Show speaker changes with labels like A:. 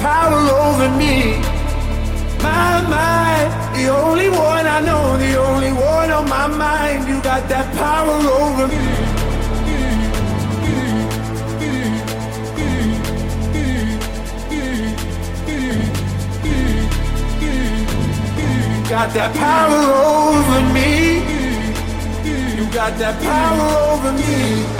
A: power over me. My mind, the only one I know, the only one on my mind. You got that power over me. You got that power over me. You got that power over me.